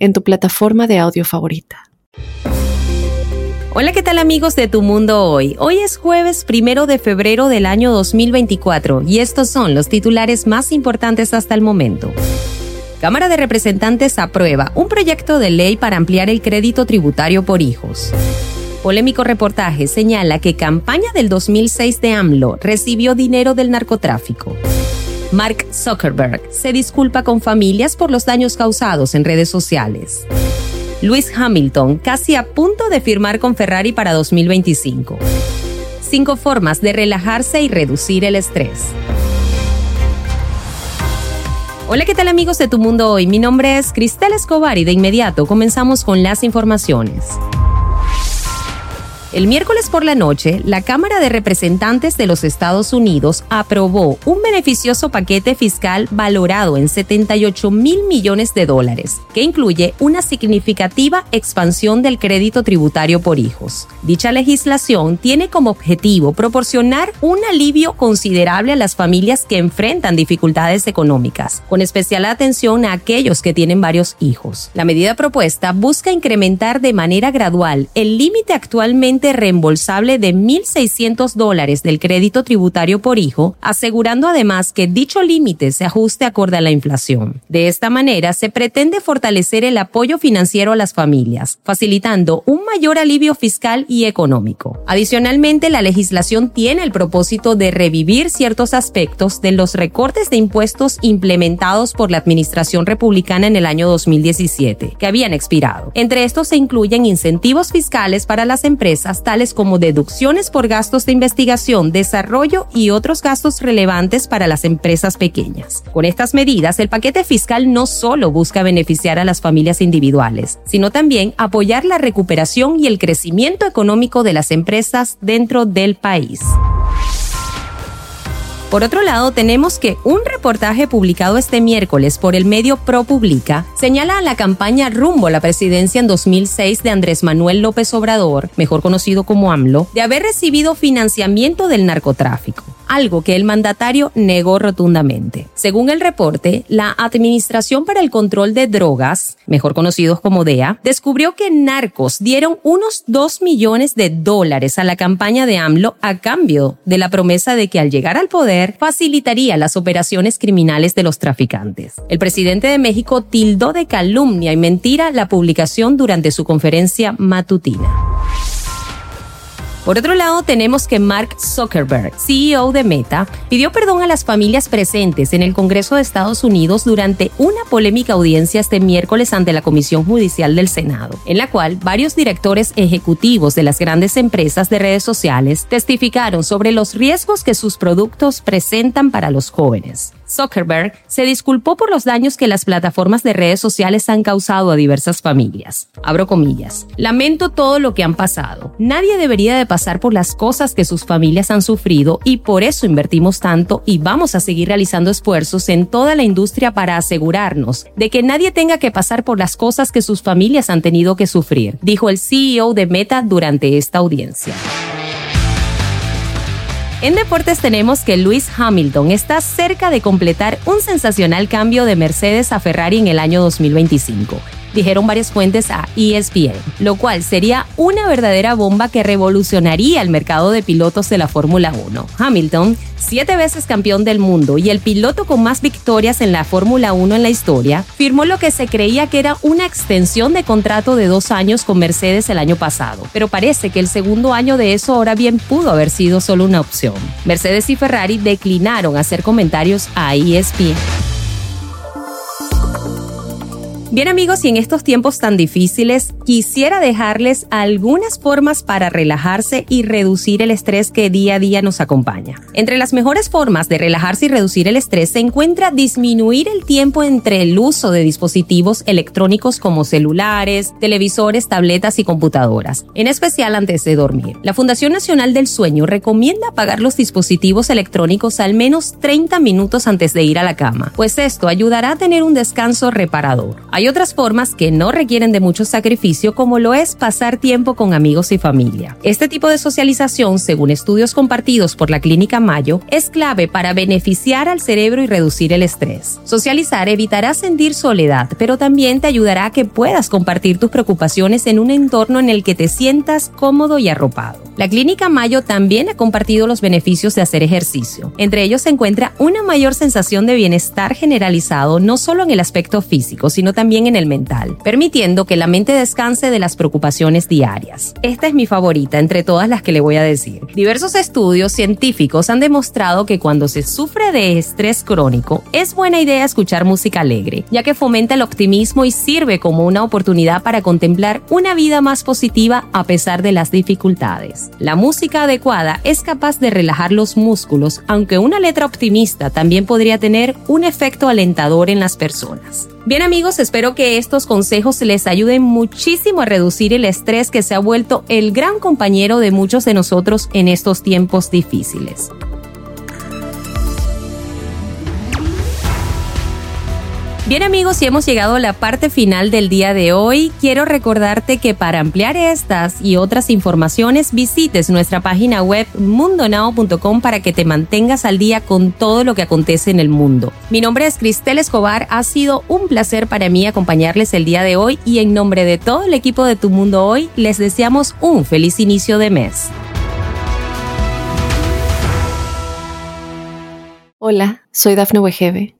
en tu plataforma de audio favorita. Hola, ¿qué tal amigos de Tu Mundo Hoy? Hoy es jueves primero de febrero del año 2024 y estos son los titulares más importantes hasta el momento. Cámara de Representantes aprueba un proyecto de ley para ampliar el crédito tributario por hijos. Polémico reportaje señala que campaña del 2006 de AMLO recibió dinero del narcotráfico. Mark Zuckerberg se disculpa con familias por los daños causados en redes sociales. Lewis Hamilton casi a punto de firmar con Ferrari para 2025. Cinco formas de relajarse y reducir el estrés. Hola, ¿qué tal amigos de Tu Mundo Hoy? Mi nombre es Cristel Escobar y de inmediato comenzamos con las informaciones. El miércoles por la noche, la Cámara de Representantes de los Estados Unidos aprobó un beneficioso paquete fiscal valorado en 78 mil millones de dólares, que incluye una significativa expansión del crédito tributario por hijos. Dicha legislación tiene como objetivo proporcionar un alivio considerable a las familias que enfrentan dificultades económicas, con especial atención a aquellos que tienen varios hijos. La medida propuesta busca incrementar de manera gradual el límite actualmente reembolsable de 1.600 dólares del crédito tributario por hijo, asegurando además que dicho límite se ajuste acorde a la inflación. De esta manera, se pretende fortalecer el apoyo financiero a las familias, facilitando un mayor alivio fiscal y económico. Adicionalmente, la legislación tiene el propósito de revivir ciertos aspectos de los recortes de impuestos implementados por la administración republicana en el año 2017, que habían expirado. Entre estos se incluyen incentivos fiscales para las empresas tales como deducciones por gastos de investigación, desarrollo y otros gastos relevantes para las empresas pequeñas. Con estas medidas, el paquete fiscal no solo busca beneficiar a las familias individuales, sino también apoyar la recuperación y el crecimiento económico de las empresas dentro del país. Por otro lado, tenemos que un reportaje publicado este miércoles por el medio ProPublica señala a la campaña rumbo a la presidencia en 2006 de Andrés Manuel López Obrador, mejor conocido como AMLO, de haber recibido financiamiento del narcotráfico algo que el mandatario negó rotundamente. Según el reporte, la Administración para el Control de Drogas, mejor conocidos como DEA, descubrió que narcos dieron unos 2 millones de dólares a la campaña de AMLO a cambio de la promesa de que al llegar al poder facilitaría las operaciones criminales de los traficantes. El presidente de México tildó de calumnia y mentira la publicación durante su conferencia matutina. Por otro lado, tenemos que Mark Zuckerberg, CEO de Meta, pidió perdón a las familias presentes en el Congreso de Estados Unidos durante una polémica audiencia este miércoles ante la Comisión Judicial del Senado, en la cual varios directores ejecutivos de las grandes empresas de redes sociales testificaron sobre los riesgos que sus productos presentan para los jóvenes. Zuckerberg se disculpó por los daños que las plataformas de redes sociales han causado a diversas familias. Abro comillas. Lamento todo lo que han pasado. Nadie debería de pasar por las cosas que sus familias han sufrido y por eso invertimos tanto y vamos a seguir realizando esfuerzos en toda la industria para asegurarnos de que nadie tenga que pasar por las cosas que sus familias han tenido que sufrir, dijo el CEO de Meta durante esta audiencia. En deportes tenemos que Lewis Hamilton está cerca de completar un sensacional cambio de Mercedes a Ferrari en el año 2025 dijeron varias fuentes a ESPN, lo cual sería una verdadera bomba que revolucionaría el mercado de pilotos de la Fórmula 1. Hamilton, siete veces campeón del mundo y el piloto con más victorias en la Fórmula 1 en la historia, firmó lo que se creía que era una extensión de contrato de dos años con Mercedes el año pasado, pero parece que el segundo año de eso ahora bien pudo haber sido solo una opción. Mercedes y Ferrari declinaron hacer comentarios a ESPN. Bien amigos, y en estos tiempos tan difíciles, quisiera dejarles algunas formas para relajarse y reducir el estrés que día a día nos acompaña. Entre las mejores formas de relajarse y reducir el estrés se encuentra disminuir el tiempo entre el uso de dispositivos electrónicos como celulares, televisores, tabletas y computadoras, en especial antes de dormir. La Fundación Nacional del Sueño recomienda apagar los dispositivos electrónicos al menos 30 minutos antes de ir a la cama, pues esto ayudará a tener un descanso reparador. Hay otras formas que no requieren de mucho sacrificio como lo es pasar tiempo con amigos y familia. Este tipo de socialización, según estudios compartidos por la Clínica Mayo, es clave para beneficiar al cerebro y reducir el estrés. Socializar evitará sentir soledad, pero también te ayudará a que puedas compartir tus preocupaciones en un entorno en el que te sientas cómodo y arropado. La Clínica Mayo también ha compartido los beneficios de hacer ejercicio. Entre ellos se encuentra una mayor sensación de bienestar generalizado no solo en el aspecto físico, sino también en el mental, permitiendo que la mente descanse de las preocupaciones diarias. Esta es mi favorita entre todas las que le voy a decir. Diversos estudios científicos han demostrado que cuando se sufre de estrés crónico, es buena idea escuchar música alegre, ya que fomenta el optimismo y sirve como una oportunidad para contemplar una vida más positiva a pesar de las dificultades. La música adecuada es capaz de relajar los músculos, aunque una letra optimista también podría tener un efecto alentador en las personas. Bien amigos, espero que estos consejos les ayuden muchísimo a reducir el estrés que se ha vuelto el gran compañero de muchos de nosotros en estos tiempos difíciles. Bien amigos, y hemos llegado a la parte final del día de hoy. Quiero recordarte que para ampliar estas y otras informaciones visites nuestra página web mundonow.com para que te mantengas al día con todo lo que acontece en el mundo. Mi nombre es Cristel Escobar, ha sido un placer para mí acompañarles el día de hoy y en nombre de todo el equipo de Tu Mundo Hoy les deseamos un feliz inicio de mes. Hola, soy Dafne Wegebe